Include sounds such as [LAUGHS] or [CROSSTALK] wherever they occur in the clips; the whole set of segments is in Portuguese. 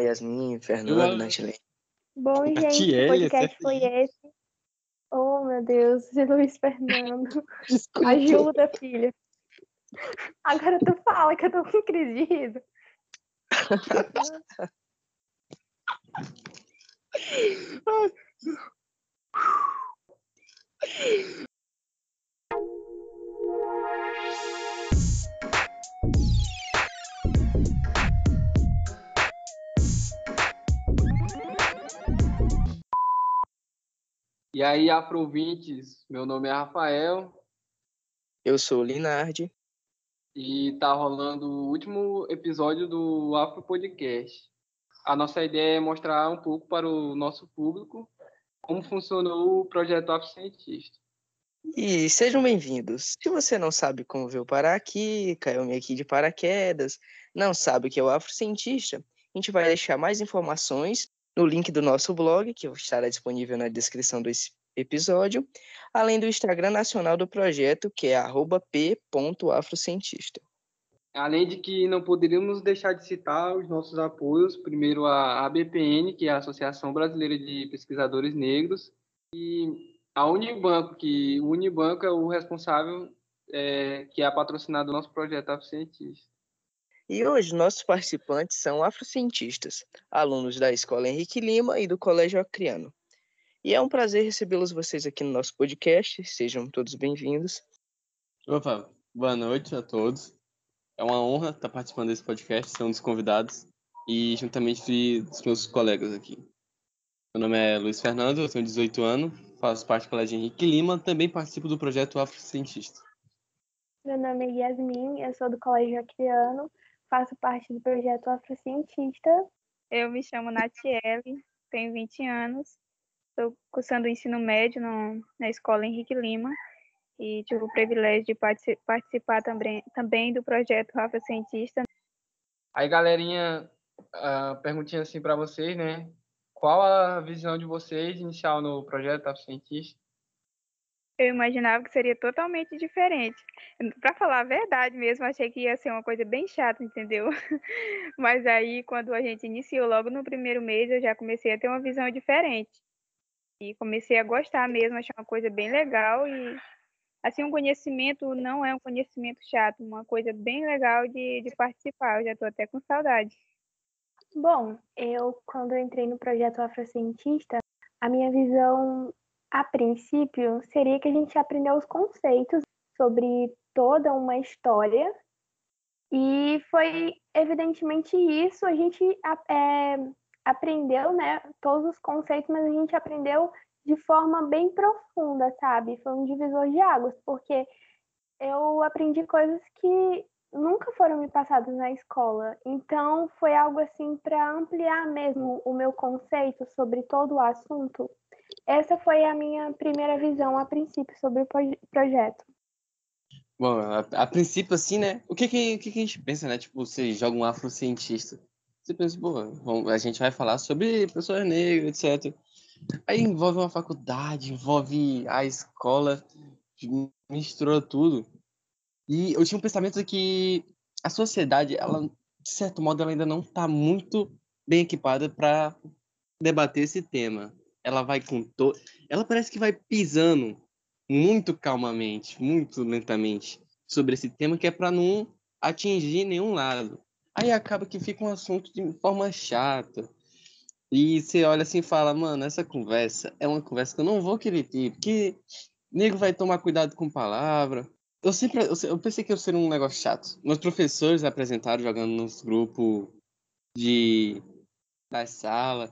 Yasmin, Fernando, Natilene. Bom, gente, que podcast foi esse? Oh, meu Deus, [LAUGHS] Luiz Fernando. Desculpa. Ajuda, filha. Agora tu fala que eu tô com crise de riso. E aí, afrovintes, meu nome é Rafael. Eu sou o Linardi. E tá rolando o último episódio do Afro Podcast. A nossa ideia é mostrar um pouco para o nosso público como funcionou o projeto Afro Cientista. E sejam bem-vindos. Se você não sabe como veio parar aqui, caiu me aqui de paraquedas, não sabe o que é o Afro Cientista, a gente vai deixar mais informações no link do nosso blog, que estará disponível na descrição desse episódio, além do Instagram nacional do projeto, que é p.afrocientista. Além de que não poderíamos deixar de citar os nossos apoios, primeiro a ABPN, que é a Associação Brasileira de Pesquisadores Negros, e a Unibanco, que o Unibanco é o responsável, é, que é patrocinado do nosso projeto Afrocientista. E hoje nossos participantes são afrocientistas, alunos da Escola Henrique Lima e do Colégio Acriano. E é um prazer recebê-los vocês aqui no nosso podcast. Sejam todos bem-vindos. Opa, boa noite a todos. É uma honra estar participando desse podcast, ser um dos convidados e juntamente dos meus colegas aqui. Meu nome é Luiz Fernando, eu tenho 18 anos, faço parte do Colégio Henrique Lima, também participo do projeto Afrocientista. Meu nome é Yasmin, eu sou do Colégio Acriano, faço parte do projeto Afrocientista. Eu me chamo Natiele, tenho 20 anos, estou cursando o ensino médio no, na escola Henrique Lima e tive o privilégio de participar também, também do projeto Afrocientista. Aí, galerinha, uh, perguntinha assim para vocês, né? Qual a visão de vocês inicial no projeto Afrocientista? Eu imaginava que seria totalmente diferente. Para falar a verdade mesmo, achei que ia ser uma coisa bem chata, entendeu? [LAUGHS] Mas aí, quando a gente iniciou logo no primeiro mês, eu já comecei a ter uma visão diferente. E comecei a gostar mesmo, achar uma coisa bem legal e assim um conhecimento não é um conhecimento chato, uma coisa bem legal de, de participar. Eu já estou até com saudade. Bom, eu quando eu entrei no projeto Afrocientista, a minha visão a princípio, seria que a gente aprendeu os conceitos sobre toda uma história. E foi evidentemente isso, a gente é, aprendeu né, todos os conceitos, mas a gente aprendeu de forma bem profunda, sabe? Foi um divisor de águas, porque eu aprendi coisas que nunca foram me passadas na escola. Então, foi algo assim para ampliar mesmo o meu conceito sobre todo o assunto. Essa foi a minha primeira visão a princípio sobre o projeto. Bom, a, a princípio, assim, né? O que que, que que a gente pensa, né? Tipo, você joga um afrocientista. Você pensa, pô, a gente vai falar sobre pessoas negras, etc. Aí envolve uma faculdade, envolve a escola, mistura tudo. E eu tinha um pensamento que a sociedade, ela, de certo modo, ela ainda não está muito bem equipada para debater esse tema ela vai com todo. Ela parece que vai pisando muito calmamente, muito lentamente sobre esse tema que é para não atingir nenhum lado. Aí acaba que fica um assunto de forma chata. E você olha assim e fala, mano, essa conversa é uma conversa que eu não vou querer ter, porque nego vai tomar cuidado com palavra. Eu sempre, eu, pensei que ia ser um negócio chato. Meus professores apresentaram jogando nos grupos de da sala.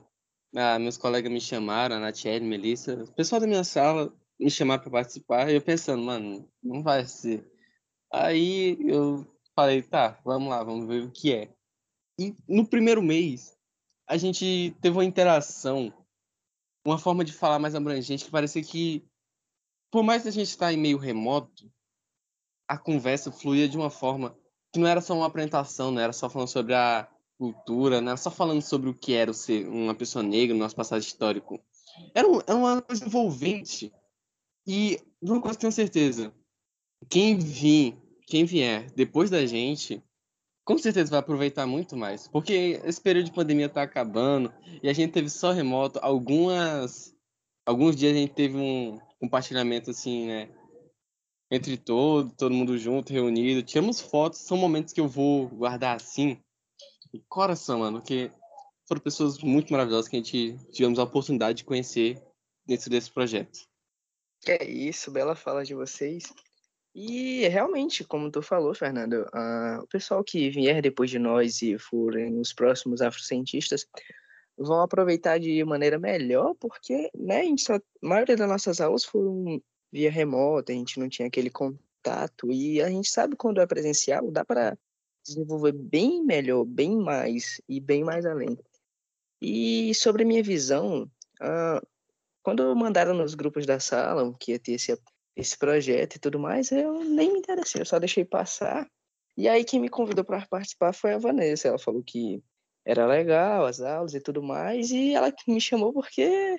Ah, meus colegas me chamaram, a Natiele, Melissa, o pessoal da minha sala me chamaram para participar, e eu pensando, mano, não vai ser. Aí eu falei, tá, vamos lá, vamos ver o que é. E no primeiro mês, a gente teve uma interação, uma forma de falar mais abrangente, que parecia que, por mais que a gente está em meio remoto, a conversa fluía de uma forma que não era só uma apresentação, não era só falando sobre a cultura, né? Só falando sobre o que era ser uma pessoa negra no nosso passado histórico. Era, um, era uma coisa envolvente. E de uma coisa que tenho certeza, quem vir, quem vier depois da gente com certeza vai aproveitar muito mais. Porque esse período de pandemia está acabando e a gente teve só remoto. Algumas. Alguns dias a gente teve um compartilhamento assim, né? Entre todo, todo mundo junto, reunido. Tiramos fotos, são momentos que eu vou guardar assim. Coração, mano, que foram pessoas muito maravilhosas que a gente tivemos a oportunidade de conhecer dentro desse projeto. É isso, bela fala de vocês. E realmente, como tu falou, Fernando, uh, o pessoal que vier depois de nós e forem os próximos afrocientistas vão aproveitar de maneira melhor, porque né, a, só, a maioria das nossas aulas foram via remota, a gente não tinha aquele contato, e a gente sabe quando é presencial, dá para desenvolver bem melhor, bem mais e bem mais além. E sobre a minha visão, uh, quando mandaram nos grupos da sala que ia ter esse esse projeto e tudo mais, eu nem me interessei, eu só deixei passar. E aí quem me convidou para participar foi a Vanessa. Ela falou que era legal as aulas e tudo mais, e ela me chamou porque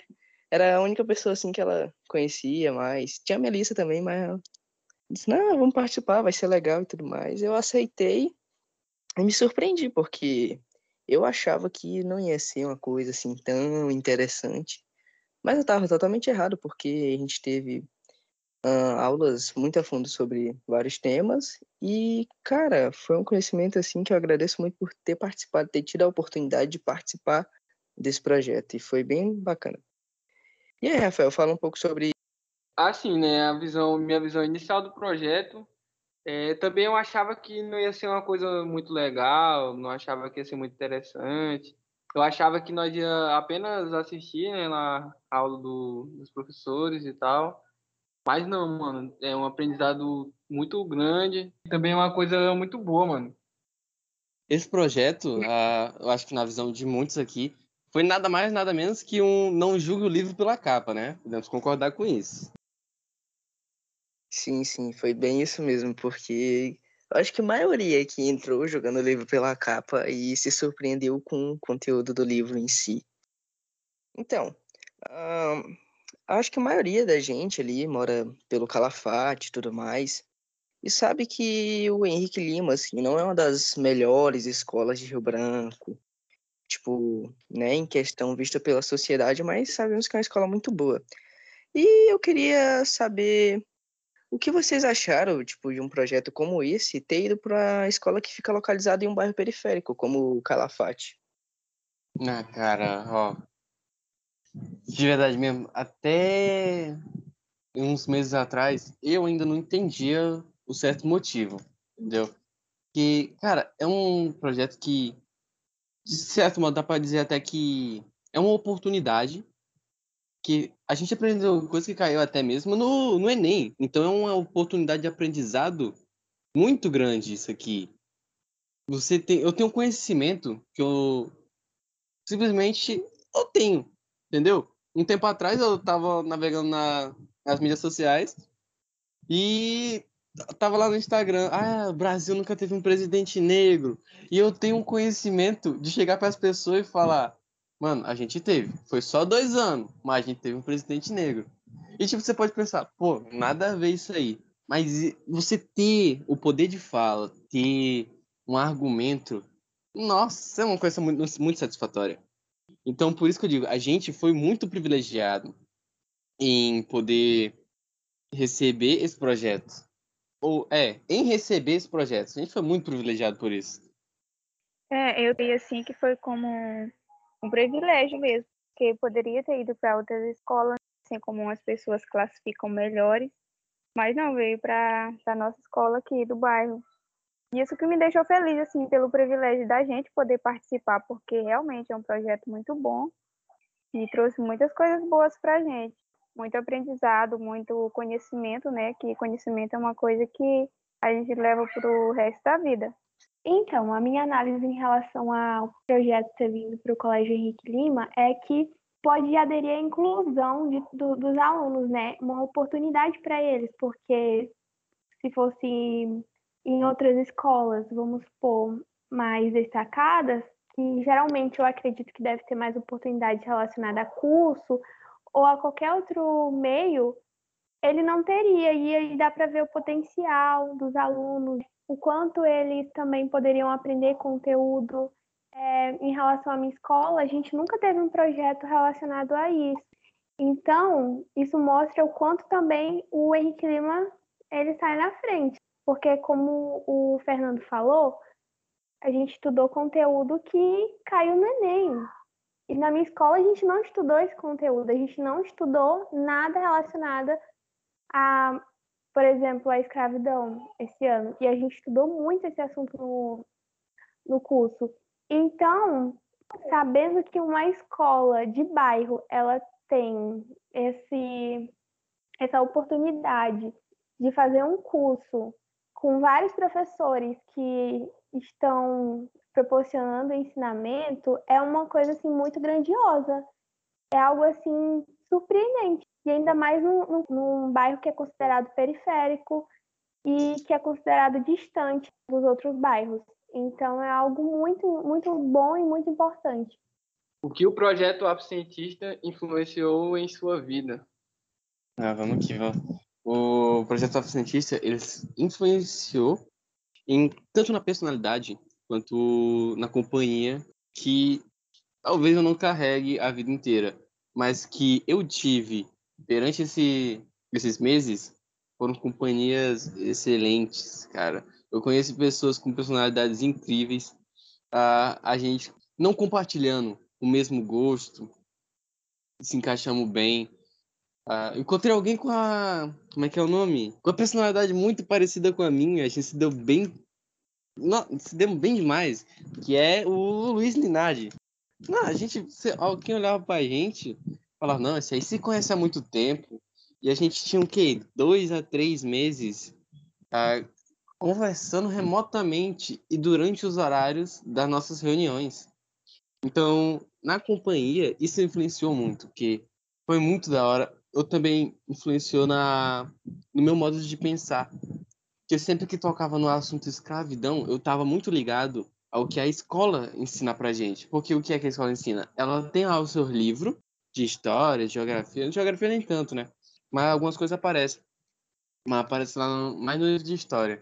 era a única pessoa assim que ela conhecia mais. Tinha a Melissa também, mas ela disse: "Não, vamos participar, vai ser legal e tudo mais". Eu aceitei e me surpreendi porque eu achava que não ia ser uma coisa assim tão interessante. Mas eu estava totalmente errado, porque a gente teve uh, aulas muito a fundo sobre vários temas e, cara, foi um conhecimento assim que eu agradeço muito por ter participado, ter tido a oportunidade de participar desse projeto e foi bem bacana. E aí, Rafael, fala um pouco sobre assim, né, a visão, minha visão inicial do projeto. É, também eu achava que não ia ser uma coisa muito legal, não achava que ia ser muito interessante. Eu achava que nós ia apenas assistir né, na aula do, dos professores e tal. Mas não, mano, é um aprendizado muito grande. Também é uma coisa muito boa, mano. Esse projeto, uh, eu acho que na visão de muitos aqui, foi nada mais, nada menos que um não julgue o livro pela capa, né? Podemos concordar com isso. Sim, sim, foi bem isso mesmo, porque acho que a maioria que entrou jogando o livro pela capa e se surpreendeu com o conteúdo do livro em si. Então, acho que a maioria da gente ali mora pelo Calafate e tudo mais, e sabe que o Henrique Lima, assim, não é uma das melhores escolas de Rio Branco, tipo, né, em questão vista pela sociedade, mas sabemos que é uma escola muito boa. E eu queria saber o que vocês acharam, tipo, de um projeto como esse, ter ido para a escola que fica localizada em um bairro periférico, como o Calafate? Ah, cara, ó, de verdade mesmo, até uns meses atrás, eu ainda não entendia o certo motivo, entendeu? Que, cara, é um projeto que, de certo modo, dá para dizer até que é uma oportunidade que a gente aprendeu coisa que caiu até mesmo no, no Enem. Então é uma oportunidade de aprendizado muito grande isso aqui. Você tem, eu tenho conhecimento que eu simplesmente eu tenho, Entendeu? Um tempo atrás eu tava navegando na, nas mídias sociais e tava lá no Instagram, ah, o Brasil nunca teve um presidente negro. E eu tenho um conhecimento de chegar para as pessoas e falar, mano, a gente teve, foi só dois anos, mas a gente teve um presidente negro. E tipo, você pode pensar, pô, nada a ver isso aí. Mas você ter o poder de fala, ter um argumento, nossa, é uma coisa muito, muito satisfatória. Então, por isso que eu digo, a gente foi muito privilegiado em poder receber esse projeto. Ou, é, em receber esse projeto. A gente foi muito privilegiado por isso. É, eu diria assim que foi como um privilégio mesmo, porque poderia ter ido para outras escolas, assim como as pessoas classificam melhores, mas não veio para a nossa escola aqui do bairro. Isso que me deixou feliz, assim, pelo privilégio da gente poder participar, porque realmente é um projeto muito bom e trouxe muitas coisas boas para a gente. Muito aprendizado, muito conhecimento, né? Que conhecimento é uma coisa que a gente leva para o resto da vida. Então, a minha análise em relação ao projeto ter vindo para o Colégio Henrique Lima é que pode aderir à inclusão de, do, dos alunos, né? Uma oportunidade para eles, porque se fosse em outras escolas, vamos supor, mais destacadas, que geralmente eu acredito que deve ter mais oportunidade relacionada a curso ou a qualquer outro meio, ele não teria. E aí dá para ver o potencial dos alunos, o quanto eles também poderiam aprender conteúdo. É, em relação à minha escola, a gente nunca teve um projeto relacionado a isso. Então, isso mostra o quanto também o Henrique Lima ele sai na frente, porque como o Fernando falou, a gente estudou conteúdo que caiu no Enem. E na minha escola a gente não estudou esse conteúdo, a gente não estudou nada relacionado a, por exemplo, a escravidão esse ano. E a gente estudou muito esse assunto no, no curso. Então, sabendo que uma escola de bairro ela tem esse, essa oportunidade de fazer um curso com vários professores que estão proporcionando ensinamento é uma coisa assim muito grandiosa. É algo assim surpreendente. E ainda mais num, num bairro que é considerado periférico e que é considerado distante dos outros bairros. Então é algo muito, muito bom e muito importante. O que o projeto Absentista influenciou em sua vida? Ah, vamos aqui, vamos. O projeto Absentista, ele influenciou em, tanto na personalidade quanto na companhia que talvez eu não carregue a vida inteira, mas que eu tive durante esse, esses meses foram companhias excelentes, cara. Eu conheço pessoas com personalidades incríveis, a, a gente não compartilhando o mesmo gosto, se encaixamos bem. Uh, encontrei alguém com a. Como é que é o nome? Com a personalidade muito parecida com a minha. A gente se deu bem. Não, se deu bem demais. Que é o Luiz Linardi. Não, a gente. Alguém olhava pra gente falava, não, esse aí se conhece há muito tempo. E a gente tinha o quê? Dois a três meses uh, conversando remotamente e durante os horários das nossas reuniões. Então, na companhia, isso influenciou muito, porque foi muito da hora. Eu também influenciou na, no meu modo de pensar. Porque sempre que tocava no assunto escravidão, eu estava muito ligado ao que a escola ensina pra gente. Porque o que é que a escola ensina? Ela tem lá o seu livro de história, de geografia. De geografia nem tanto, né? Mas algumas coisas aparecem. Mas aparece lá no, mais no livro de história.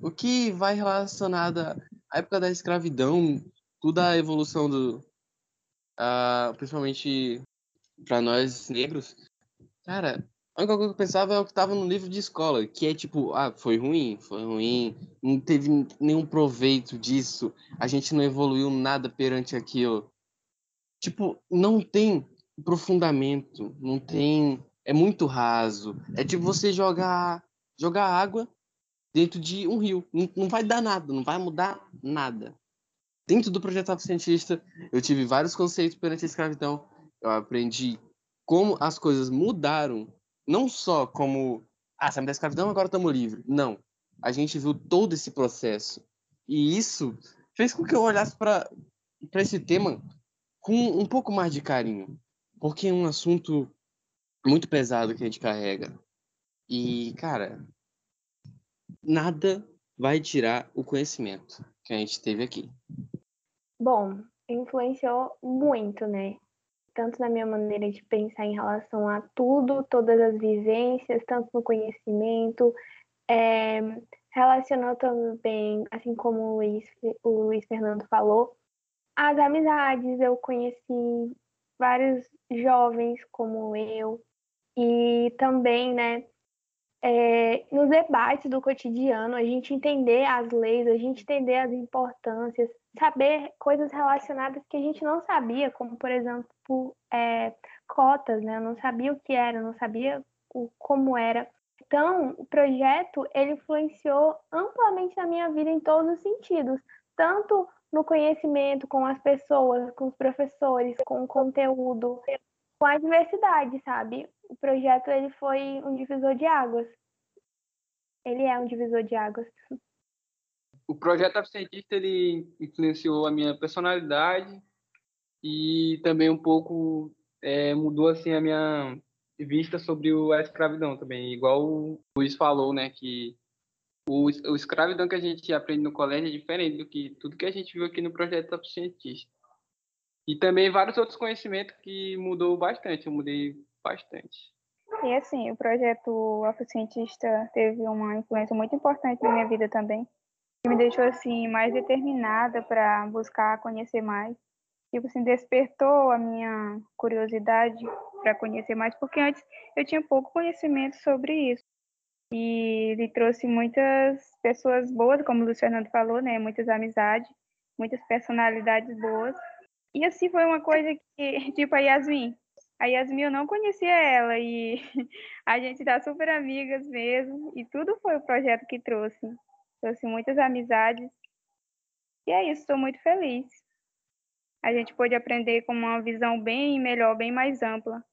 O que vai relacionado à época da escravidão, toda a evolução do, uh, principalmente para nós negros, cara, a única coisa que eu pensava é o que estava no livro de escola, que é tipo, ah, foi ruim, foi ruim, não teve nenhum proveito disso, a gente não evoluiu nada perante aquilo. Tipo, não tem aprofundamento, não tem, é muito raso. É tipo você jogar jogar água dentro de um rio, não, não vai dar nada, não vai mudar nada dentro do projeto cientista, eu tive vários conceitos perante a escravidão. Eu aprendi como as coisas mudaram, não só como, ah, saímos da escravidão, agora estamos livres. Não. A gente viu todo esse processo. E isso fez com que eu olhasse para esse tema com um pouco mais de carinho. Porque é um assunto muito pesado que a gente carrega. E, cara, nada vai tirar o conhecimento que a gente teve aqui. Bom, influenciou muito, né? Tanto na minha maneira de pensar em relação a tudo, todas as vivências, tanto no conhecimento, é, relacionou também, assim como o Luiz, o Luiz Fernando falou, as amizades. Eu conheci vários jovens como eu, e também, né, é, nos debates do cotidiano, a gente entender as leis, a gente entender as importâncias, saber coisas relacionadas que a gente não sabia, como, por exemplo, é, cotas, né? Eu não sabia o que era, eu não sabia o, como era. Então, o projeto, ele influenciou amplamente na minha vida em todos os sentidos, tanto no conhecimento com as pessoas, com os professores, com o conteúdo, com a diversidade, sabe? O projeto, ele foi um divisor de águas. Ele é um divisor de águas o projeto Absentista ele influenciou a minha personalidade e também um pouco é, mudou assim a minha vista sobre a escravidão também. Igual o Luiz falou, né, que o, o escravidão que a gente aprende no colégio é diferente do que tudo que a gente viu aqui no projeto Absentista. E também vários outros conhecimentos que mudou bastante, eu mudei bastante. E assim, o projeto Afrocientista teve uma influência muito importante na minha vida também, que me deixou assim mais determinada para buscar conhecer mais. Tipo assim, despertou a minha curiosidade para conhecer mais, porque antes eu tinha pouco conhecimento sobre isso. E ele trouxe muitas pessoas boas, como o Fernando falou, né? Muitas amizades, muitas personalidades boas. E assim foi uma coisa que, [LAUGHS] tipo, a Yasmin. A Yasmin eu não conhecia ela e [LAUGHS] a gente tá super amigas mesmo. E tudo foi o projeto que trouxe. Trouxe muitas amizades. E é isso, estou muito feliz. A gente pôde aprender com uma visão bem melhor, bem mais ampla.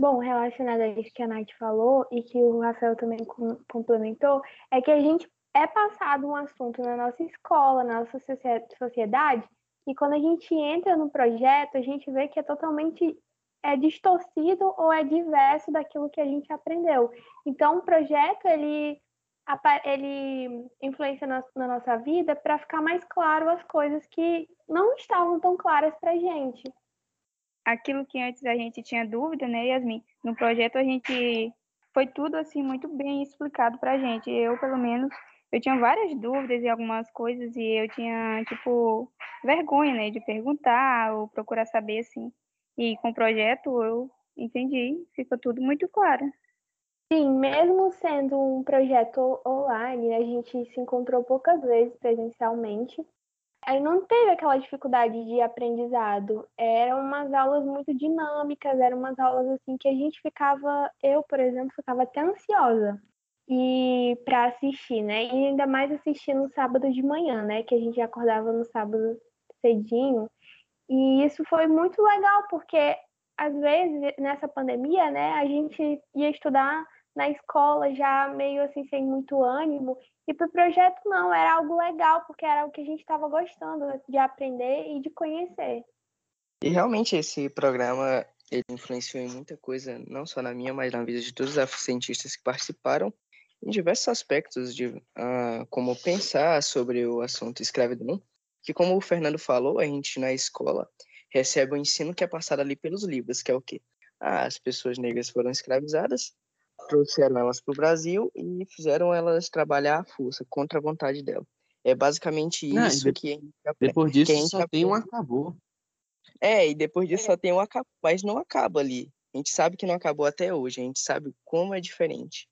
Bom, relacionado a isso que a Nath falou e que o Rafael também complementou, é que a gente é passado um assunto na nossa escola, na nossa sociedade, e quando a gente entra no projeto, a gente vê que é totalmente é distorcido ou é diverso daquilo que a gente aprendeu. Então, o projeto ele ele influencia na, na nossa vida para ficar mais claro as coisas que não estavam tão claras para gente. Aquilo que antes a gente tinha dúvida, né, Yasmin? No projeto a gente foi tudo assim muito bem explicado para a gente. Eu, pelo menos, eu tinha várias dúvidas e algumas coisas e eu tinha tipo vergonha, né, de perguntar ou procurar saber assim. E com o projeto eu entendi, ficou tudo muito claro. Sim, mesmo sendo um projeto online, a gente se encontrou poucas vezes presencialmente. Aí não teve aquela dificuldade de aprendizado. Eram umas aulas muito dinâmicas, eram umas aulas assim que a gente ficava, eu, por exemplo, ficava até ansiosa e para assistir, né? E ainda mais assistir no sábado de manhã, né? Que a gente acordava no sábado cedinho. E isso foi muito legal, porque às vezes nessa pandemia, né, a gente ia estudar na escola já meio assim sem muito ânimo. E para o projeto não, era algo legal, porque era o que a gente estava gostando de aprender e de conhecer. E realmente esse programa ele influenciou em muita coisa, não só na minha, mas na vida de todos os cientistas que participaram, em diversos aspectos de uh, como pensar sobre o assunto escravidão, que como o Fernando falou, a gente na escola recebe o ensino que é passado ali pelos livros, que é o quê? Ah, as pessoas negras foram escravizadas, trouxeram elas para o Brasil e fizeram elas trabalhar à força, contra a vontade dela. É basicamente isso Não, que a gente aprende. Depois disso só aprende. tem um acabou. É, e depois disso é. só tem um acabou, mas não acaba ali. A gente sabe que não acabou até hoje, a gente sabe como é diferente.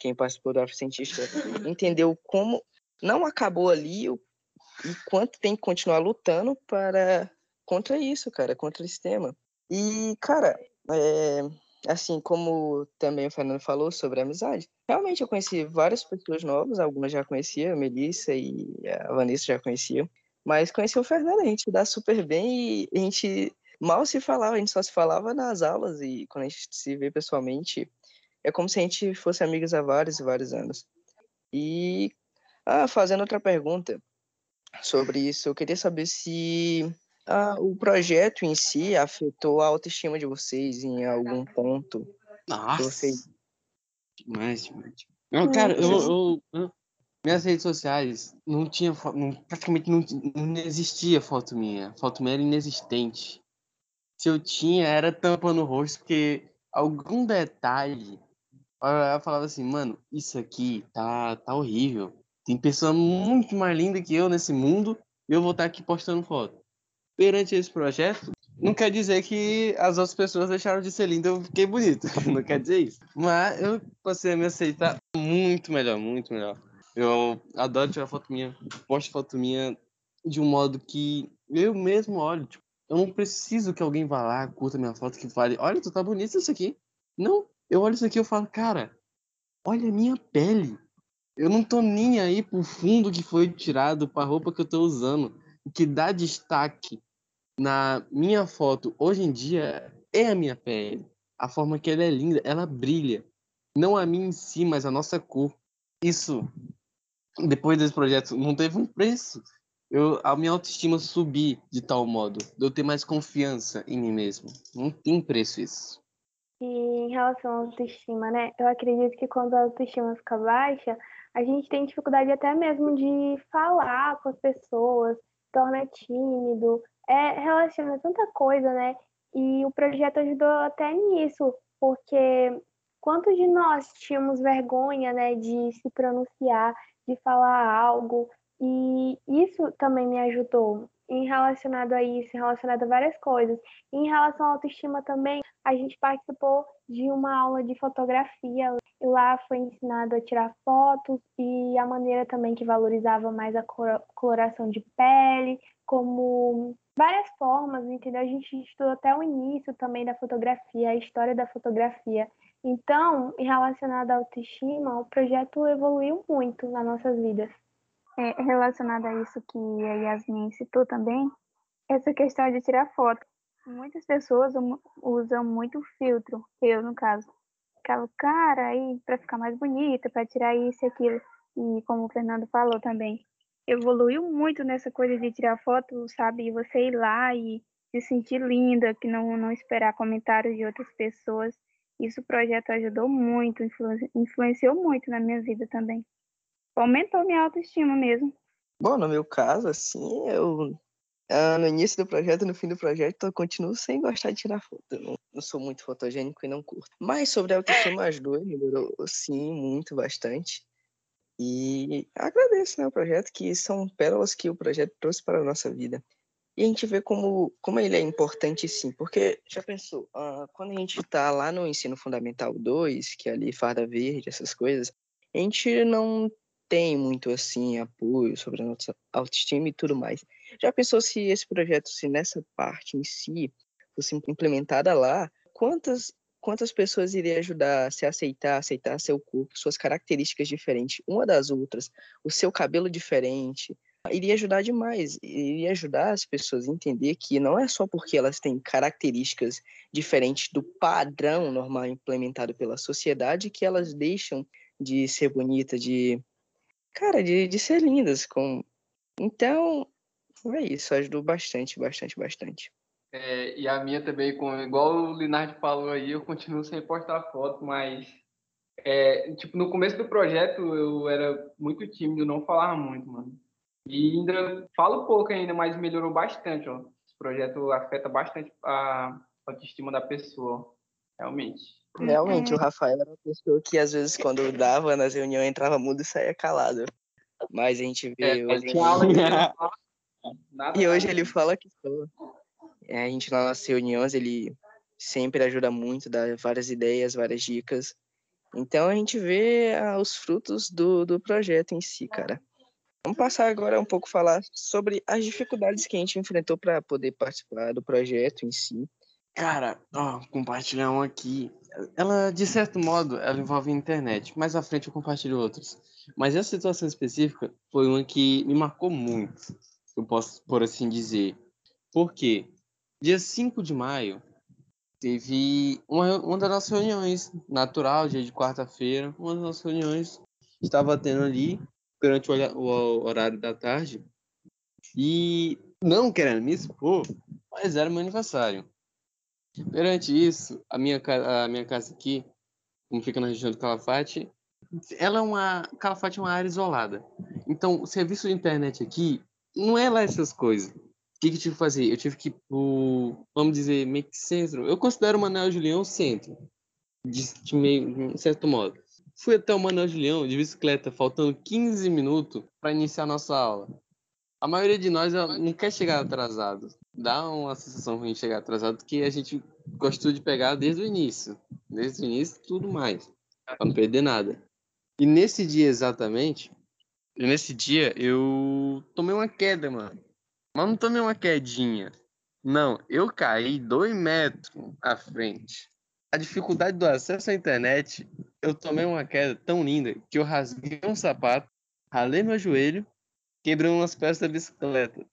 Quem participou do Afrocientista entendeu como não acabou ali e quanto tem que continuar lutando para contra isso, cara, contra esse tema. E, cara, é, assim como também o Fernando falou sobre a amizade, realmente eu conheci várias pessoas novas, algumas já conhecia, a Melissa e a Vanessa já conheciam, mas conheci o Fernando, a gente dá super bem e a gente mal se falava, a gente só se falava nas aulas e quando a gente se vê pessoalmente, é como se a gente fosse amigos há vários e vários anos. E, ah, fazendo outra pergunta sobre isso, eu queria saber se ah, o projeto em si afetou a autoestima de vocês em algum ponto? Nossa! Vocês... Demais, demais. Não, cara, eu, eu, eu, minhas redes sociais não tinha não, praticamente não, não existia foto minha. Foto minha era inexistente. Se eu tinha, era tampa no rosto, porque algum detalhe. Eu falava assim, mano, isso aqui tá, tá horrível. Tem pessoa muito mais linda que eu nesse mundo e eu vou estar aqui postando foto perante esse projeto, não quer dizer que as outras pessoas deixaram de ser lindas, eu fiquei bonito. [LAUGHS] Não quer dizer isso. Mas eu passei a me aceitar muito melhor, muito melhor. Eu adoro tirar foto minha, posto foto minha de um modo que eu mesmo olho. Tipo, eu não preciso que alguém vá lá, curta minha foto, que fale, olha, tu tá bonito isso aqui. Não, eu olho isso aqui e falo, cara, olha a minha pele. Eu não tô nem aí pro fundo que foi tirado, pra roupa que eu tô usando. O que dá destaque na minha foto hoje em dia é a minha pele. A forma que ela é linda, ela brilha. Não a minha em si, mas a nossa cor. Isso, depois desse projeto, não teve um preço. Eu, a minha autoestima subir de tal modo, de eu ter mais confiança em mim mesmo. Não tem preço isso. E em relação à autoestima, né? Eu acredito que quando a autoestima fica baixa, a gente tem dificuldade até mesmo de falar com as pessoas, torna tímido, é, relaciona tanta coisa, né? E o projeto ajudou até nisso, porque quantos de nós tínhamos vergonha, né, de se pronunciar, de falar algo, E isso também me ajudou em relacionado a isso, relacionado a várias coisas. Em relação à autoestima também, a gente participou de uma aula de fotografia e lá foi ensinado a tirar fotos e a maneira também que valorizava mais a coloração de pele, como várias formas, entendeu? A gente estudou até o início também da fotografia, a história da fotografia. Então, em relacionado à autoestima, o projeto evoluiu muito nas nossas vidas. É, relacionado a isso que a Yasmin citou também, essa questão de tirar foto. Muitas pessoas usam muito filtro, eu no caso. Ficava, cara, aí para ficar mais bonita, para tirar isso e aquilo. E como o Fernando falou também, evoluiu muito nessa coisa de tirar foto, sabe? E você ir lá e se sentir linda, que não, não esperar comentários de outras pessoas. Isso o projeto ajudou muito, influenciou muito na minha vida também aumentou minha autoestima mesmo. Bom, no meu caso, assim, eu ah, no início do projeto, no fim do projeto, eu continuo sem gostar de tirar foto. Eu não, sou muito fotogênico e não curto. Mas sobre a autoestima, as duas melhorou, sim, muito, bastante. E agradeço né, projeto, que são pérolas que o projeto trouxe para a nossa vida. E a gente vê como, como ele é importante, sim, porque já pensou, uh, quando a gente está lá no ensino fundamental 2, que é ali farda verde, essas coisas, a gente não tem muito assim apoio sobre a nossa autoestima e tudo mais. Já pensou se esse projeto, se nessa parte em si fosse implementada lá, quantas quantas pessoas iria ajudar a se aceitar, aceitar seu corpo, suas características diferentes, uma das outras, o seu cabelo diferente, iria ajudar demais, iria ajudar as pessoas a entender que não é só porque elas têm características diferentes do padrão normal implementado pela sociedade que elas deixam de ser bonita, de cara, de, de ser lindas. Com... Então, é isso, ajudou bastante, bastante, bastante. É, e a minha também, com, igual o Linardi falou aí, eu continuo sem postar foto, mas é, tipo, no começo do projeto eu era muito tímido, não falava muito, mano. E ainda falo pouco ainda, mas melhorou bastante, ó. Esse projeto afeta bastante a autoestima da pessoa, realmente. Realmente, o uhum. Rafael era uma pessoa que às vezes quando dava nas reuniões entrava mudo e saía calado. Mas a gente vê é, hoje. [LAUGHS] e hoje ele fala que é, a gente nas reuniões ele sempre ajuda muito, dá várias ideias, várias dicas. Então a gente vê ah, os frutos do, do projeto em si, cara. Vamos passar agora um pouco falar sobre as dificuldades que a gente enfrentou para poder participar do projeto em si. Cara, ó, compartilhar um aqui. Ela, de certo modo, ela envolve a internet. Mais à frente eu compartilho outros. Mas essa situação específica foi uma que me marcou muito, eu posso por assim dizer. Por quê? Dia 5 de maio, teve uma, uma das nossas reuniões, natural, dia de quarta-feira, uma das nossas reuniões estava tendo ali, durante o horário da tarde, e não querendo me expor, mas era meu aniversário. Perante isso, a minha, a minha casa aqui, como fica na região do Calafate, ela é uma. Calafate é uma área isolada. Então, o serviço de internet aqui não é lá essas coisas. O que, que eu tive que fazer? Eu tive que ir pro, vamos dizer, meio que centro. Eu considero o Manuel Julião centro, de, de, meio, de certo modo. Fui até o Manuel Julião de bicicleta, faltando 15 minutos para iniciar nossa aula. A maioria de nós não quer chegar atrasado. Dá uma sensação ruim chegar atrasado que a gente gostou de pegar desde o início. Desde o início, tudo mais. Pra não perder nada. E nesse dia exatamente, nesse dia eu tomei uma queda, mano. Mas não tomei uma quedinha. Não, eu caí dois metros à frente. A dificuldade do acesso à internet, eu tomei uma queda tão linda que eu rasguei um sapato, ralei meu joelho quebrando umas peças da bicicleta.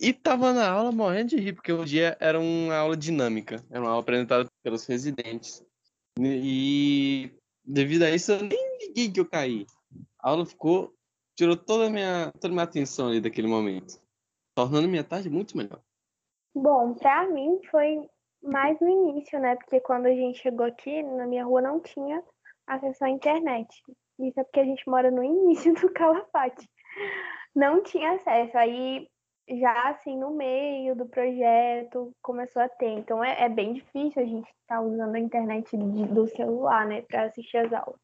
E tava na aula morrendo de rir, porque o dia era uma aula dinâmica, era uma aula apresentada pelos residentes. E devido a isso, eu nem liguei que eu caí. A aula ficou, tirou toda a minha, toda a minha atenção ali daquele momento, tornando minha tarde muito melhor. Bom, pra mim foi mais no início, né? Porque quando a gente chegou aqui, na minha rua não tinha acesso à internet. Isso é porque a gente mora no início do Calafate não tinha acesso. Aí, já assim, no meio do projeto, começou a ter. Então, é, é bem difícil a gente estar tá usando a internet de, do celular, né, para assistir as aulas.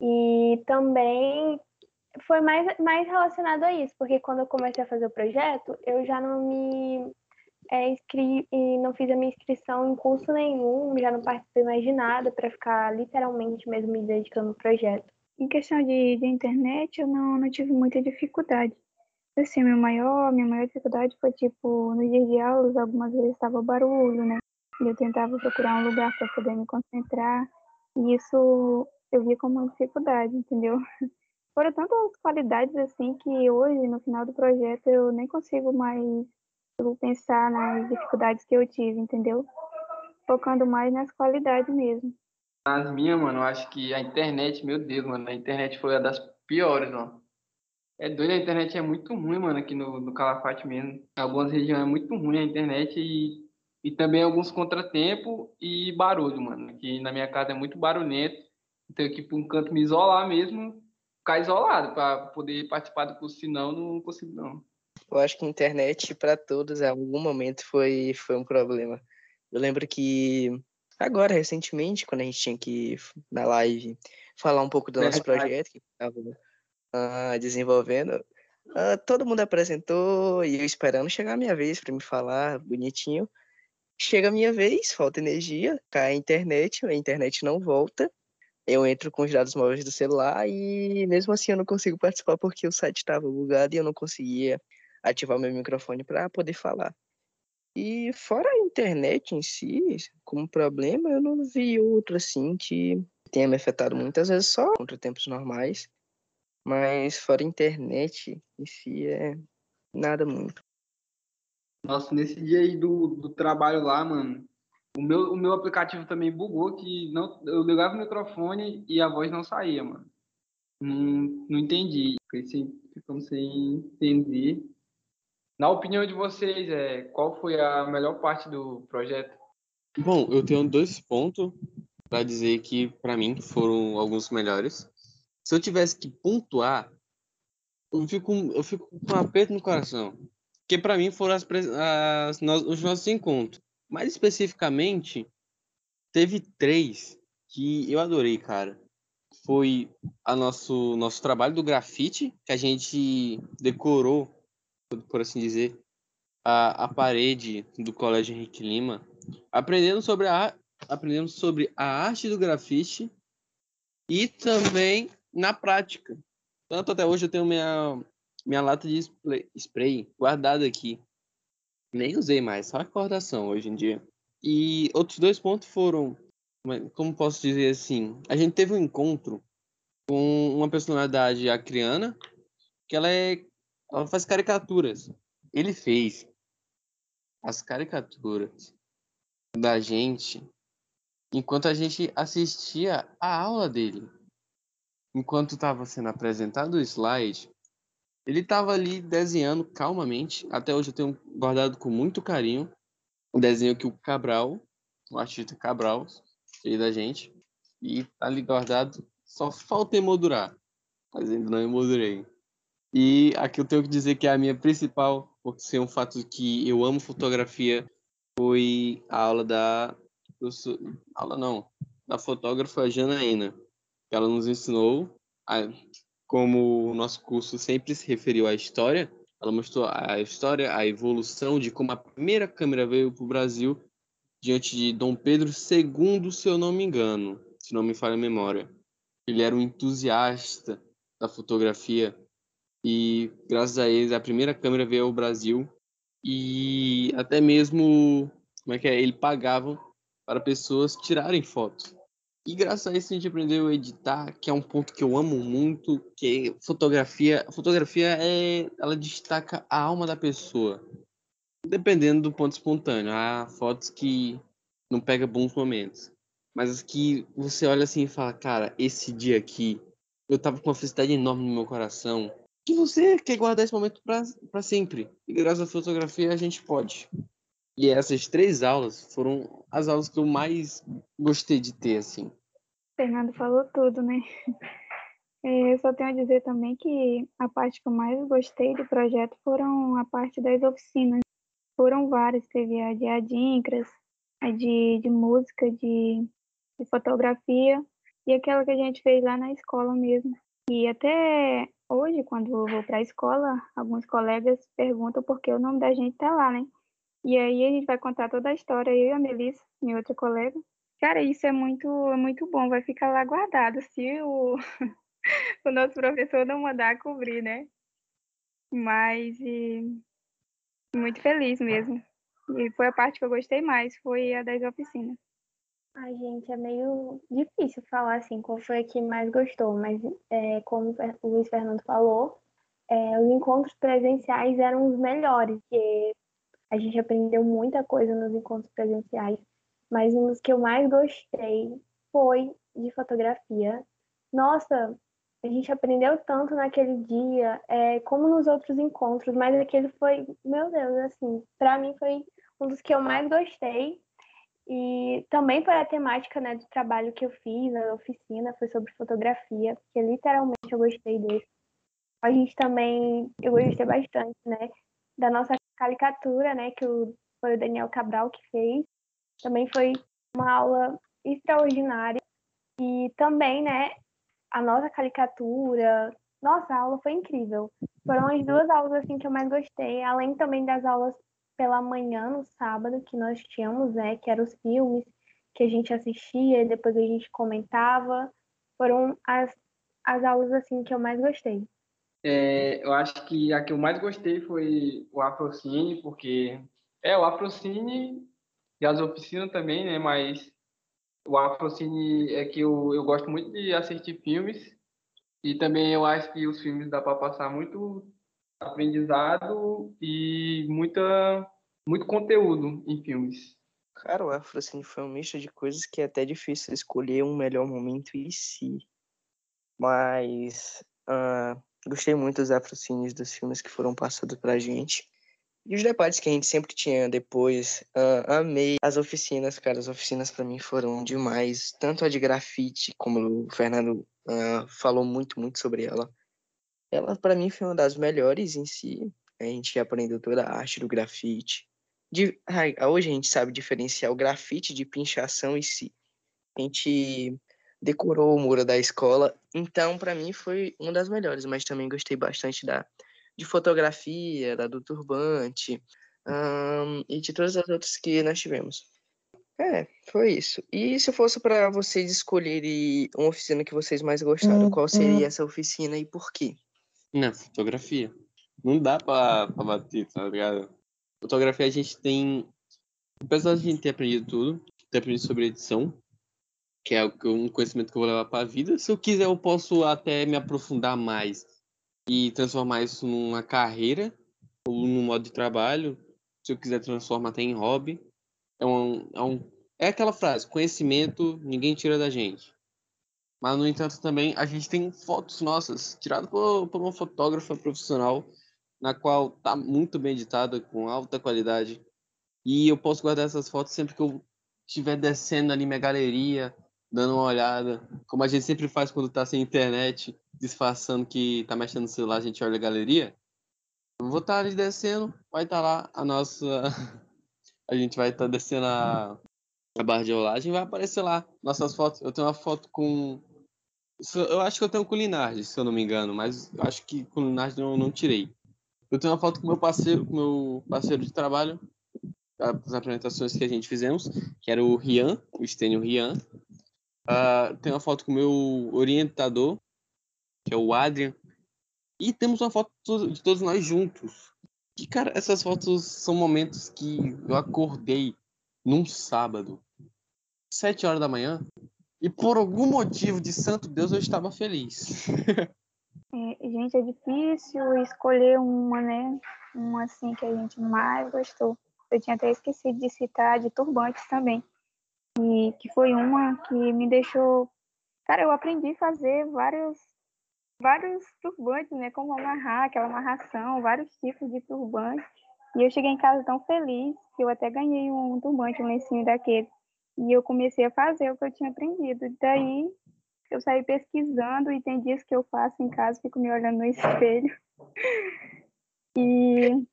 E também foi mais, mais relacionado a isso, porque quando eu comecei a fazer o projeto, eu já não me é, não fiz a minha inscrição em curso nenhum, já não participei mais de nada para ficar literalmente mesmo me dedicando ao projeto. Em questão de, de internet, eu não, não tive muita dificuldade. Assim, meu maior, minha maior dificuldade foi, tipo, no dia de aulas, algumas vezes estava barulho, né? E eu tentava procurar um lugar para poder me concentrar. E isso eu via como uma dificuldade, entendeu? [LAUGHS] Foram tantas qualidades, assim, que hoje, no final do projeto, eu nem consigo mais pensar nas dificuldades que eu tive, entendeu? Focando mais nas qualidades mesmo. As minhas, mano, eu acho que a internet, meu Deus, mano, a internet foi uma das piores, mano. É doido, a internet é muito ruim, mano, aqui no, no Calafate mesmo. Algumas regiões é muito ruim a internet e, e também alguns contratempos e barulho, mano. Aqui na minha casa é muito barulhento. Tenho que ir para um canto me isolar mesmo, ficar isolado para poder participar do curso, senão não consigo não. Eu acho que a internet para todos em algum momento foi, foi um problema. Eu lembro que agora, recentemente, quando a gente tinha que, na live, falar um pouco do nosso projeto que estava uh, desenvolvendo, uh, todo mundo apresentou e eu esperando chegar a minha vez para me falar bonitinho. Chega a minha vez, falta energia, cai a internet, a internet não volta. Eu entro com os dados móveis do celular e mesmo assim eu não consigo participar porque o site estava bugado e eu não conseguia ativar meu microfone para poder falar. E fora internet em si, como problema, eu não vi outro assim que tenha me afetado muitas vezes só contra tempos normais. Mas fora internet em si é nada muito. Nossa, nesse dia aí do, do trabalho lá, mano, o meu, o meu aplicativo também bugou que não, eu ligava o microfone e a voz não saía, mano. Não, não entendi. Fiquei sem, ficando sem entender na opinião de vocês, é, qual foi a melhor parte do projeto? Bom, eu tenho dois pontos para dizer que, para mim, foram alguns melhores. Se eu tivesse que pontuar, eu fico, eu fico com um aperto no coração. Porque, para mim, foram as, as, os nossos encontros. Mais especificamente, teve três que eu adorei, cara. Foi a nosso, nosso trabalho do grafite, que a gente decorou por assim dizer, a, a parede do Colégio Henrique Lima, aprendendo sobre a, aprendendo sobre a arte do grafite e também na prática. Tanto até hoje eu tenho minha, minha lata de spray, spray guardada aqui. Nem usei mais, só recordação hoje em dia. E outros dois pontos foram, como posso dizer assim, a gente teve um encontro com uma personalidade acriana, que ela é ela faz caricaturas. Ele fez as caricaturas da gente enquanto a gente assistia a aula dele. Enquanto estava sendo apresentado o slide, ele estava ali desenhando calmamente. Até hoje eu tenho guardado com muito carinho o desenho que o Cabral, o artista Cabral, fez da gente. E tá ali guardado. Só falta emoldurar. Mas ainda não emoldurei. E aqui eu tenho que dizer que a minha principal, por ser um fato que eu amo fotografia, foi a aula da. Sou, aula não, da fotógrafa Janaína. Ela nos ensinou, a, como o nosso curso sempre se referiu à história, ela mostrou a história, a evolução de como a primeira câmera veio para o Brasil diante de Dom Pedro II, se eu não me engano, se não me falha a memória. Ele era um entusiasta da fotografia e graças a eles a primeira câmera veio ao Brasil. E até mesmo como é que é ele pagava para pessoas tirarem fotos. E graças a isso a gente aprendeu a editar que é um ponto que eu amo muito que é fotografia. Fotografia é ela destaca a alma da pessoa dependendo do ponto espontâneo. Há fotos que não pega bons momentos mas que você olha assim e fala cara esse dia aqui eu tava com uma felicidade enorme no meu coração que você quer guardar esse momento para sempre. E graças à fotografia a gente pode. E essas três aulas foram as aulas que eu mais gostei de ter, assim. Fernando falou tudo, né? É, eu só tenho a dizer também que a parte que eu mais gostei do projeto foram a parte das oficinas. Foram várias, teve a de adincras, a de, de música, de, de fotografia e aquela que a gente fez lá na escola mesmo. E até hoje, quando eu vou para a escola, alguns colegas perguntam por que o nome da gente tá lá, né? E aí a gente vai contar toda a história, eu e a Melissa, minha outra colega. Cara, isso é muito, é muito bom, vai ficar lá guardado se o, [LAUGHS] o nosso professor não mandar cobrir, né? Mas e, muito feliz mesmo. E foi a parte que eu gostei mais, foi a das oficinas. Ai, gente, é meio difícil falar assim qual foi a que mais gostou, mas é, como o Luiz Fernando falou, é, os encontros presenciais eram os melhores, porque a gente aprendeu muita coisa nos encontros presenciais, mas um dos que eu mais gostei foi de fotografia. Nossa, a gente aprendeu tanto naquele dia, é, como nos outros encontros, mas aquele foi, meu Deus, assim, para mim foi um dos que eu mais gostei e também foi a temática né, do trabalho que eu fiz, a oficina, foi sobre fotografia, que literalmente eu gostei desse. A gente também, eu gostei bastante, né, da nossa caricatura, né, que o, foi o Daniel Cabral que fez. Também foi uma aula extraordinária. E também, né, a nossa caricatura, nossa, a aula foi incrível. Foram as duas aulas assim que eu mais gostei, além também das aulas pela manhã no sábado que nós tínhamos, né, que eram os filmes que a gente assistia e depois a gente comentava. Foram as, as aulas assim que eu mais gostei. É, eu acho que a que eu mais gostei foi o Afrocine, porque é o Afrocine e as oficinas também, né? Mas o Afrocine é que eu, eu gosto muito de assistir filmes e também eu acho que os filmes dá para passar muito aprendizado e muita, muito conteúdo em filmes. Cara, o Afrocine foi um misto de coisas que é até difícil escolher um melhor momento em si. Mas uh, gostei muito dos Afrocines, dos filmes que foram passados pra gente. E os debates que a gente sempre tinha depois. Uh, amei as oficinas, cara. As oficinas para mim foram demais. Tanto a de grafite, como o Fernando uh, falou muito, muito sobre ela ela para mim foi uma das melhores em si. A gente aprendeu toda a arte do grafite. De, hoje a gente sabe diferenciar o grafite de pinchação em si. A gente decorou o muro da escola, então para mim foi uma das melhores, mas também gostei bastante da de fotografia, da do turbante e de todas as outras que nós tivemos. É, foi isso. E se fosse para vocês escolherem uma oficina que vocês mais gostaram, qual seria essa oficina e por quê? Na fotografia. Não dá pra, pra bater, tá ligado? Fotografia a gente tem. Apesar de a gente ter aprendido tudo, ter aprendido sobre edição, que é um conhecimento que eu vou levar pra vida. Se eu quiser, eu posso até me aprofundar mais e transformar isso numa carreira ou num modo de trabalho. Se eu quiser, transformar até em hobby. É, um, é, um, é aquela frase: conhecimento ninguém tira da gente. Mas, no entanto, também a gente tem fotos nossas, tiradas por, por uma fotógrafa profissional, na qual tá muito bem editada, com alta qualidade. E eu posso guardar essas fotos sempre que eu estiver descendo ali minha galeria, dando uma olhada, como a gente sempre faz quando tá sem internet, disfarçando que tá mexendo no celular, a gente olha a galeria. Eu vou estar tá ali descendo, vai estar tá lá a nossa. [LAUGHS] a gente vai estar tá descendo a, a barra de rolagem, vai aparecer lá nossas fotos. Eu tenho uma foto com eu acho que eu tenho Linardi, se eu não me engano, mas eu acho que o Linardi não, tirei. Eu tenho uma foto com meu parceiro, com meu parceiro de trabalho, as apresentações que a gente fizemos, que era o Rian, o Stênio Rian. Uh, tem uma foto com o meu orientador, que é o Adrian. E temos uma foto de todos nós juntos. E, cara, essas fotos são momentos que eu acordei num sábado, sete horas da manhã, e por algum motivo de santo Deus eu estava feliz. é, gente, é difícil escolher uma, né? Uma assim que a gente mais gostou. Eu tinha até esquecido de citar de turbantes também. E que foi uma que me deixou. Cara, eu aprendi a fazer vários, vários turbantes, né? Como amarrar, aquela amarração, vários tipos de turbante. E eu cheguei em casa tão feliz que eu até ganhei um turbante, um lencinho daquele. E eu comecei a fazer o que eu tinha aprendido. Daí eu saí pesquisando e tem dias que eu faço em casa, fico me olhando no [LAUGHS] espelho. E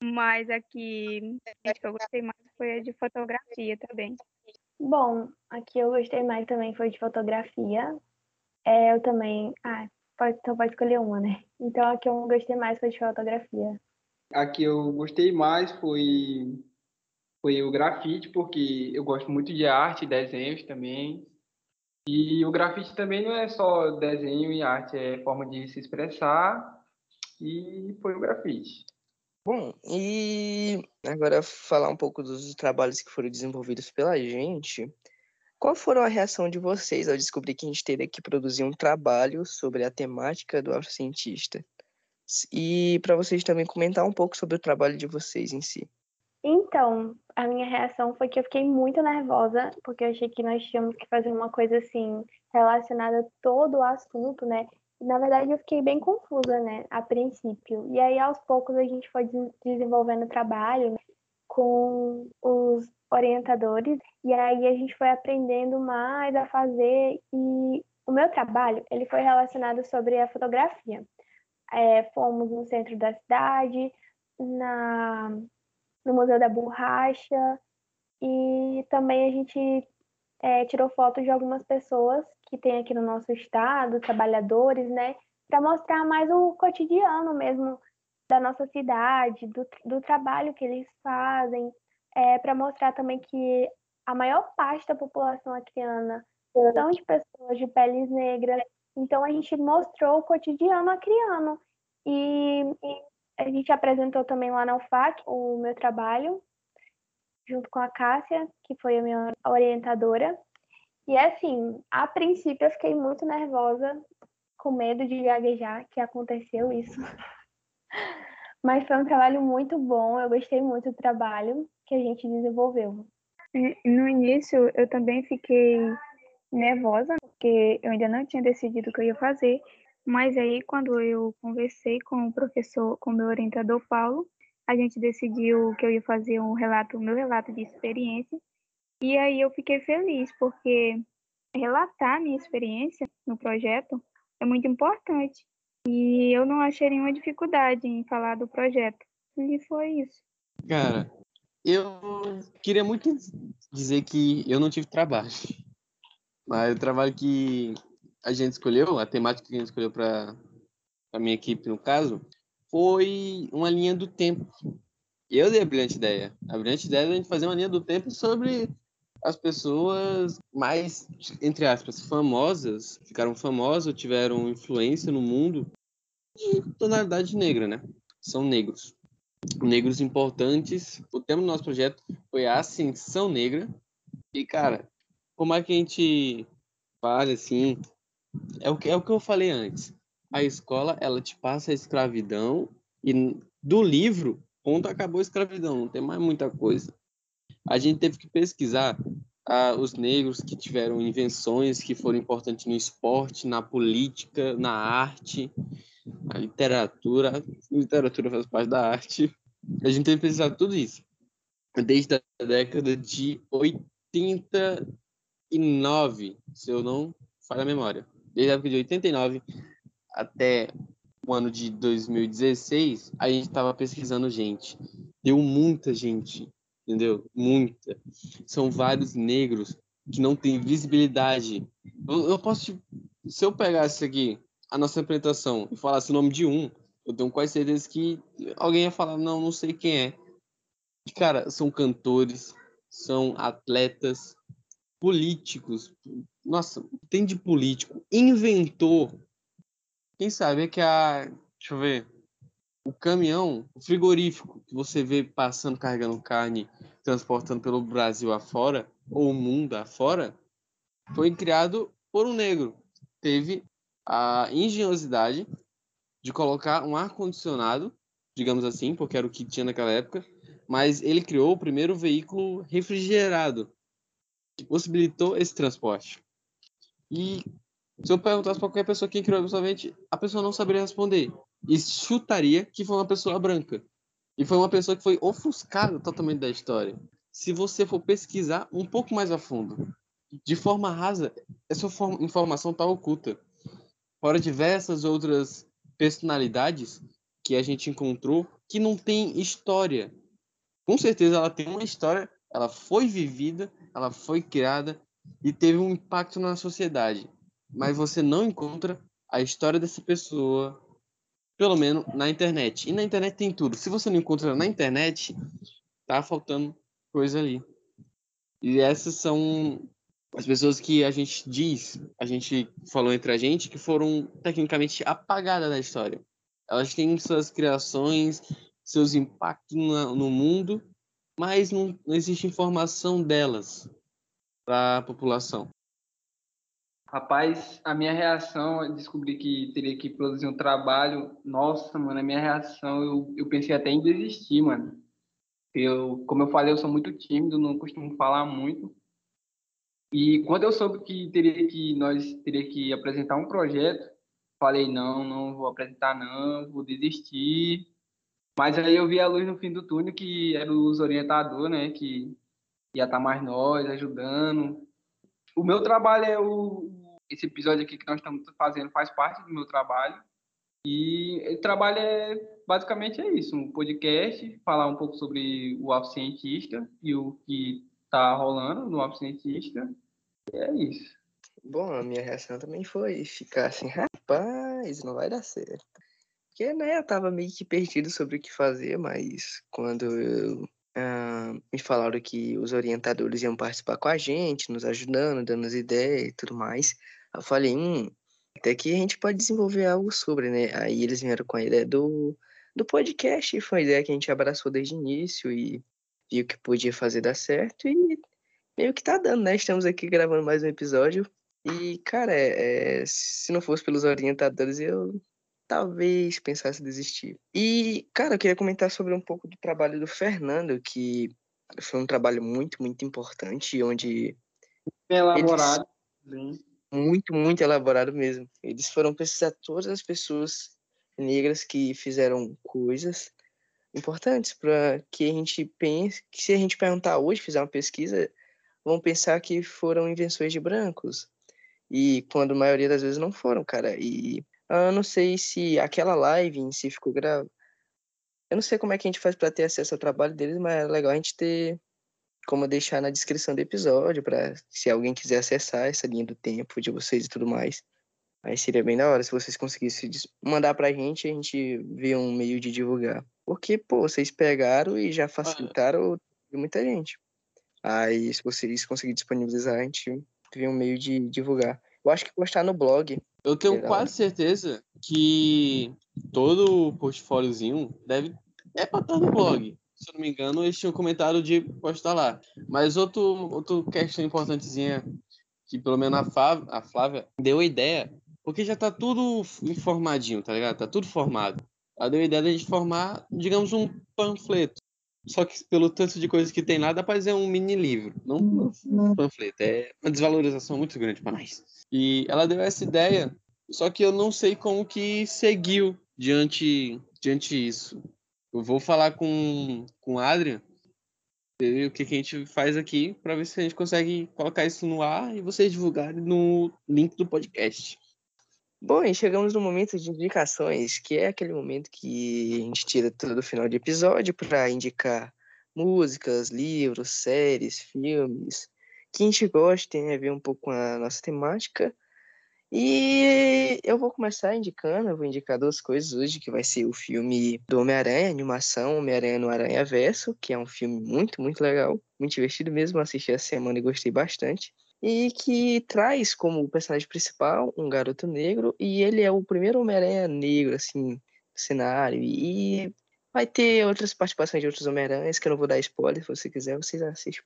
mas aqui a que eu gostei mais foi a de fotografia também. Bom, aqui eu gostei mais também foi de fotografia. É, eu também. Ah, pode, então pode escolher uma, né? Então a que eu gostei mais foi de fotografia. A que eu gostei mais foi, foi o grafite, porque eu gosto muito de arte, desenhos também. E o grafite também não é só desenho e arte, é forma de se expressar. E foi o grafite. Bom, e agora falar um pouco dos trabalhos que foram desenvolvidos pela gente. Qual foram a reação de vocês ao descobrir que a gente teria que produzir um trabalho sobre a temática do afrocientista? E para vocês também comentar um pouco sobre o trabalho de vocês em si. Então, a minha reação foi que eu fiquei muito nervosa, porque eu achei que nós tínhamos que fazer uma coisa assim relacionada a todo o assunto, né? E, na verdade, eu fiquei bem confusa, né, a princípio. E aí, aos poucos, a gente foi desenvolvendo o trabalho né, com os orientadores, e aí a gente foi aprendendo mais a fazer. E o meu trabalho, ele foi relacionado sobre a fotografia. É, fomos no centro da cidade, na no Museu da Borracha, e também a gente é, tirou fotos de algumas pessoas que tem aqui no nosso estado, trabalhadores, né, para mostrar mais o cotidiano mesmo da nossa cidade, do, do trabalho que eles fazem, é, para mostrar também que a maior parte da população acriana são de pessoas de peles negras. Então a gente mostrou o cotidiano acriano e, e a gente apresentou também lá na UFAC o meu trabalho, junto com a Cássia, que foi a minha orientadora. E assim, a princípio eu fiquei muito nervosa, com medo de gaguejar, que aconteceu isso. [LAUGHS] Mas foi um trabalho muito bom, eu gostei muito do trabalho que a gente desenvolveu. No início, eu também fiquei nervosa, porque eu ainda não tinha decidido o que eu ia fazer, mas aí, quando eu conversei com o professor, com o meu orientador Paulo, a gente decidiu que eu ia fazer um relato, meu relato de experiência. E aí eu fiquei feliz, porque relatar minha experiência no projeto é muito importante. E eu não achei nenhuma dificuldade em falar do projeto. E foi isso. Cara, eu queria muito dizer que eu não tive trabalho. Mas o trabalho que a gente escolheu, a temática que a gente escolheu para a minha equipe, no caso, foi uma linha do tempo. Eu dei a brilhante ideia. A brilhante ideia é a gente fazer uma linha do tempo sobre as pessoas mais, entre aspas, famosas, ficaram famosas tiveram influência no mundo de tonalidade negra, né? São negros. Negros importantes. O tema do nosso projeto foi a ascensão negra. E, cara, como é que a gente fala assim, é o que, é o que eu falei antes. A escola, ela te passa a escravidão e do livro, ponto, acabou a escravidão, não tem mais muita coisa. A gente teve que pesquisar ah, os negros que tiveram invenções que foram importantes no esporte, na política, na arte, na literatura. A literatura faz parte da arte. A gente teve que pesquisar tudo isso. Desde a década de 89, se eu não falho a memória desde a época de 89 até o ano de 2016, a gente estava pesquisando gente. Deu muita gente, entendeu? Muita. São vários negros que não têm visibilidade. Eu, eu posso, se eu pegasse aqui a nossa apresentação e falasse o nome de um, eu tenho quase certeza que alguém ia falar, não, não sei quem é. Cara, são cantores, são atletas, políticos, nossa, tem de político, inventor. Quem sabe é que a. Deixa eu ver. O caminhão, o frigorífico que você vê passando, carregando carne, transportando pelo Brasil afora, ou o mundo afora, foi criado por um negro. Teve a engenhosidade de colocar um ar-condicionado, digamos assim, porque era o que tinha naquela época, mas ele criou o primeiro veículo refrigerado, que possibilitou esse transporte. E se eu perguntasse para qualquer pessoa quem criou pessoalmente, a pessoa não saberia responder. E chutaria que foi uma pessoa branca. E foi uma pessoa que foi ofuscada totalmente da história. Se você for pesquisar um pouco mais a fundo, de forma rasa, essa informação está oculta. Fora diversas outras personalidades que a gente encontrou que não tem história. Com certeza ela tem uma história, ela foi vivida, ela foi criada, e teve um impacto na sociedade, mas você não encontra a história dessa pessoa, pelo menos na internet. E na internet tem tudo. Se você não encontra na internet, tá faltando coisa ali. E essas são as pessoas que a gente diz, a gente falou entre a gente, que foram tecnicamente apagadas da história. Elas têm suas criações, seus impactos no, mundo, mas não, não existe informação delas para a população. Rapaz, a minha reação, eu descobri que teria que produzir um trabalho. Nossa, mano, a minha reação, eu, eu pensei até em desistir, mano. Eu, como eu falei, eu sou muito tímido, não costumo falar muito. E quando eu soube que teria que nós teria que apresentar um projeto, falei não, não vou apresentar não, vou desistir. Mas aí eu vi a luz no fim do túnel que era os orientadores, né, que ia estar mais nós ajudando. O meu trabalho é o esse episódio aqui que nós estamos fazendo faz parte do meu trabalho. E o trabalho é basicamente é isso, um podcast, falar um pouco sobre o Cientista e o que está rolando no Cientista. E é isso. Bom, a minha reação também foi ficar assim, rapaz, não vai dar certo. Porque, né, eu tava meio que perdido sobre o que fazer, mas quando eu, me falaram que os orientadores iam participar com a gente, nos ajudando, dando as ideias e tudo mais, eu falei, hum, até que a gente pode desenvolver algo sobre, né? Aí eles vieram com a ideia do, do podcast, e foi uma ideia que a gente abraçou desde o início e viu que podia fazer dar certo e meio que tá dando, né? Estamos aqui gravando mais um episódio e, cara, é, é, se não fosse pelos orientadores, eu talvez pensasse desistir. E, cara, eu queria comentar sobre um pouco do trabalho do Fernando, que foi um trabalho muito, muito importante, onde... Elaborado. Eles muito, muito elaborado mesmo. Eles foram pesquisar todas as pessoas negras que fizeram coisas importantes para que a gente pense, que se a gente perguntar hoje, fizer uma pesquisa, vão pensar que foram invenções de brancos. E quando a maioria das vezes não foram, cara. E eu não sei se aquela live em si ficou grave. Eu não sei como é que a gente faz para ter acesso ao trabalho deles, mas é legal a gente ter como deixar na descrição do episódio, para se alguém quiser acessar essa linha do tempo de vocês e tudo mais. Aí seria bem da hora se vocês conseguissem mandar pra gente e a gente ver um meio de divulgar. Porque, pô, vocês pegaram e já facilitaram de muita gente. Aí, se vocês conseguirem disponibilizar, a gente vê um meio de divulgar. Eu acho que postar no blog. Eu tenho quase certeza que todo o portfóliozinho deve é pra estar no blog se eu não me engano, eles tinham comentado de postar lá. Mas outro, outro questão importantezinha que pelo menos a Flávia, a Flávia deu a ideia, porque já tá tudo informadinho, tá ligado? Tá tudo formado. Ela deu a ideia de a gente formar, digamos, um panfleto. Só que pelo tanto de coisas que tem lá, dá pra fazer um mini livro, não um panfleto. É uma desvalorização muito grande para nós. E ela deu essa ideia, só que eu não sei como que seguiu diante diante disso. Eu vou falar com, com o Adrian ver o que, que a gente faz aqui para ver se a gente consegue colocar isso no ar e vocês divulgarem no link do podcast. Bom, e chegamos no momento de indicações, que é aquele momento que a gente tira tudo do final de episódio para indicar músicas, livros, séries, filmes, que a gente gosta, tem a ver um pouco com a nossa temática e eu vou começar indicando, eu vou indicar duas coisas hoje, que vai ser o filme do Homem-Aranha, animação Homem-Aranha no Aranha Verso, que é um filme muito, muito legal, muito divertido mesmo, assisti essa semana e gostei bastante. E que traz como personagem principal um garoto negro, e ele é o primeiro Homem-Aranha negro, assim, do cenário, e vai ter outras participações de outros Homem-Aranhas, que eu não vou dar spoiler, se você quiser, vocês assistem.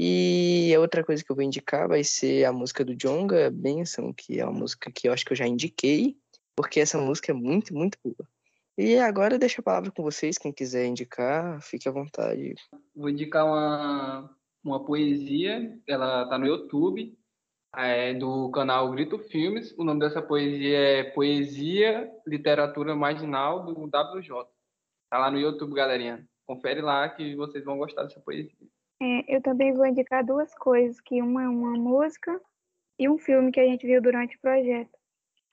E a outra coisa que eu vou indicar vai ser a música do Jonga, Benção, que é uma música que eu acho que eu já indiquei, porque essa música é muito, muito boa. E agora eu deixo a palavra com vocês, quem quiser indicar, fique à vontade. Vou indicar uma, uma poesia, ela está no YouTube, é do canal Grito Filmes. O nome dessa poesia é Poesia Literatura Marginal do WJ. Tá lá no YouTube, galerinha. Confere lá que vocês vão gostar dessa poesia. É, eu também vou indicar duas coisas, que uma é uma música e um filme que a gente viu durante o projeto.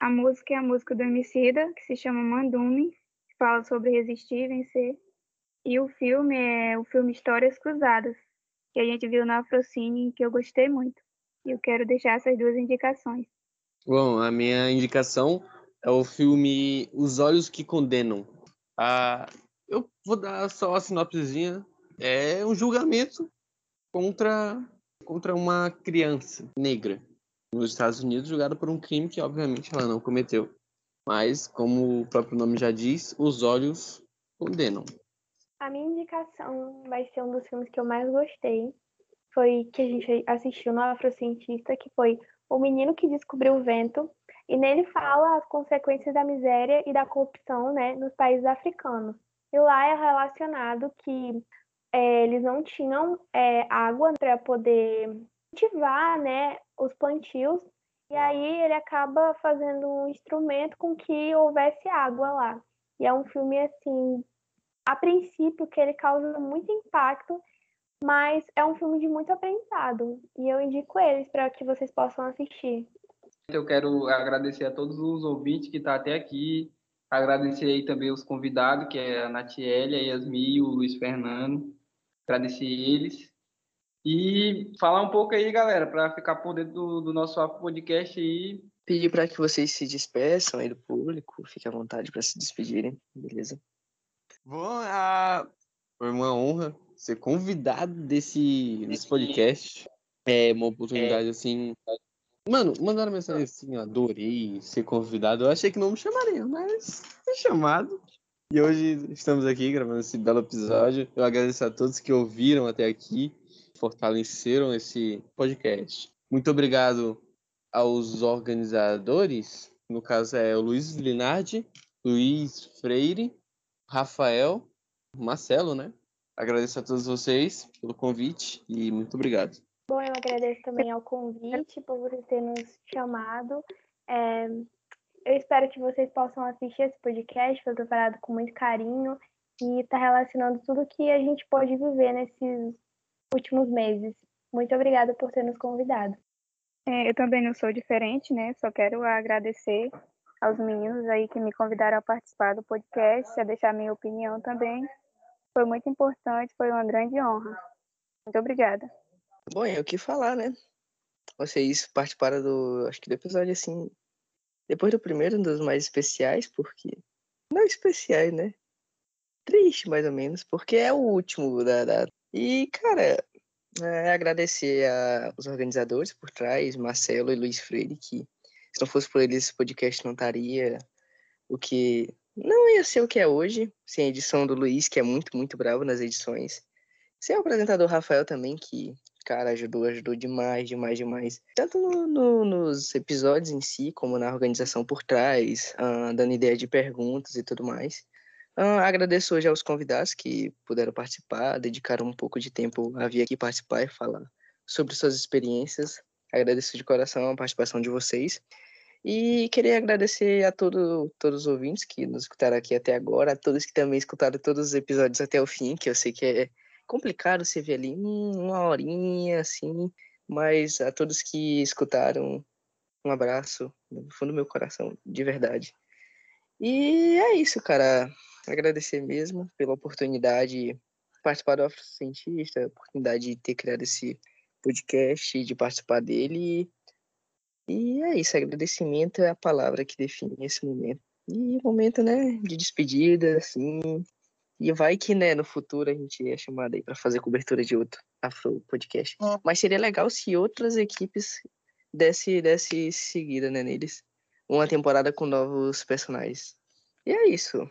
A música é a música do Emicida, que se chama Mandume, que fala sobre resistir e vencer. E o filme é o filme Histórias Cruzadas, que a gente viu na Afrocine, que eu gostei muito. E eu quero deixar essas duas indicações. Bom, a minha indicação é o filme Os Olhos que Condenam. Ah, eu vou dar só a sinopsezinha. É um julgamento contra, contra uma criança negra nos Estados Unidos, julgada por um crime que, obviamente, ela não cometeu. Mas, como o próprio nome já diz, os olhos condenam. A minha indicação vai ser um dos filmes que eu mais gostei. Foi que a gente assistiu no Afrocientista, que foi O Menino que Descobriu o Vento. E nele fala as consequências da miséria e da corrupção né, nos países africanos. E lá é relacionado que é, eles não tinham é, água para poder cultivar né, os plantios. E aí ele acaba fazendo um instrumento com que houvesse água lá. E é um filme assim a princípio que ele causa muito impacto, mas é um filme de muito aprendizado e eu indico eles para que vocês possam assistir. Eu quero agradecer a todos os ouvintes que estão tá até aqui, agradecer aí também os convidados, que é a Natiele, a Yasmi e o Luiz Fernando, agradecer eles. E falar um pouco aí, galera, para ficar por dentro do, do nosso podcast aí. Pedir para que vocês se despeçam aí do público, fique à vontade para se despedirem, beleza? Bom, a... foi uma honra ser convidado desse, desse podcast. É uma oportunidade, é. assim. Mano, mandaram mensagem assim, adorei ser convidado. Eu achei que não me chamariam, mas fui chamado. E hoje estamos aqui gravando esse belo episódio. Eu agradeço a todos que ouviram até aqui, fortaleceram esse podcast. Muito obrigado aos organizadores, no caso é o Luiz Linardi, Luiz Freire, Rafael, Marcelo, né? Agradeço a todos vocês pelo convite e muito obrigado. Bom, eu agradeço também ao convite por vocês terem nos chamado. É, eu espero que vocês possam assistir esse podcast, foi preparado com muito carinho e está relacionando tudo que a gente pode viver nesses últimos meses. Muito obrigada por ter nos convidado. É, eu também não sou diferente, né? Só quero agradecer aos meninos aí que me convidaram a participar do podcast, a deixar minha opinião também. Foi muito importante, foi uma grande honra. Muito obrigada. Bom, é o que falar, né? Vocês participaram do, acho que do episódio assim, depois do primeiro, um dos mais especiais, porque não especiais, né? Triste, mais ou menos, porque é o último da, da... e cara, é agradecer aos organizadores por trás, Marcelo e Luiz Freire, que se não fosse por eles, esse podcast não estaria o que. Não ia ser o que é hoje, sem a edição do Luiz, que é muito, muito bravo nas edições. Sem o apresentador Rafael também, que, cara, ajudou, ajudou demais, demais, demais. Tanto no, no, nos episódios em si, como na organização por trás, uh, dando ideia de perguntas e tudo mais. Uh, agradeço hoje aos convidados que puderam participar, dedicaram um pouco de tempo a vir aqui participar e falar sobre suas experiências. Agradeço de coração a participação de vocês. E queria agradecer a todo, todos os ouvintes que nos escutaram aqui até agora, a todos que também escutaram todos os episódios até o fim, que eu sei que é complicado você ver ali uma horinha assim, mas a todos que escutaram, um abraço no fundo do meu coração, de verdade. E é isso, cara. Agradecer mesmo pela oportunidade de participar do Afrocientista, a oportunidade de ter criado esse podcast, de participar dele. E é isso, agradecimento é a palavra que define esse momento. E momento, né, de despedida, assim. E vai que, né, no futuro a gente é chamado aí para fazer cobertura de outro Afro Podcast. É. Mas seria legal se outras equipes desse, desse seguida, né, neles. Uma temporada com novos personagens. E é isso.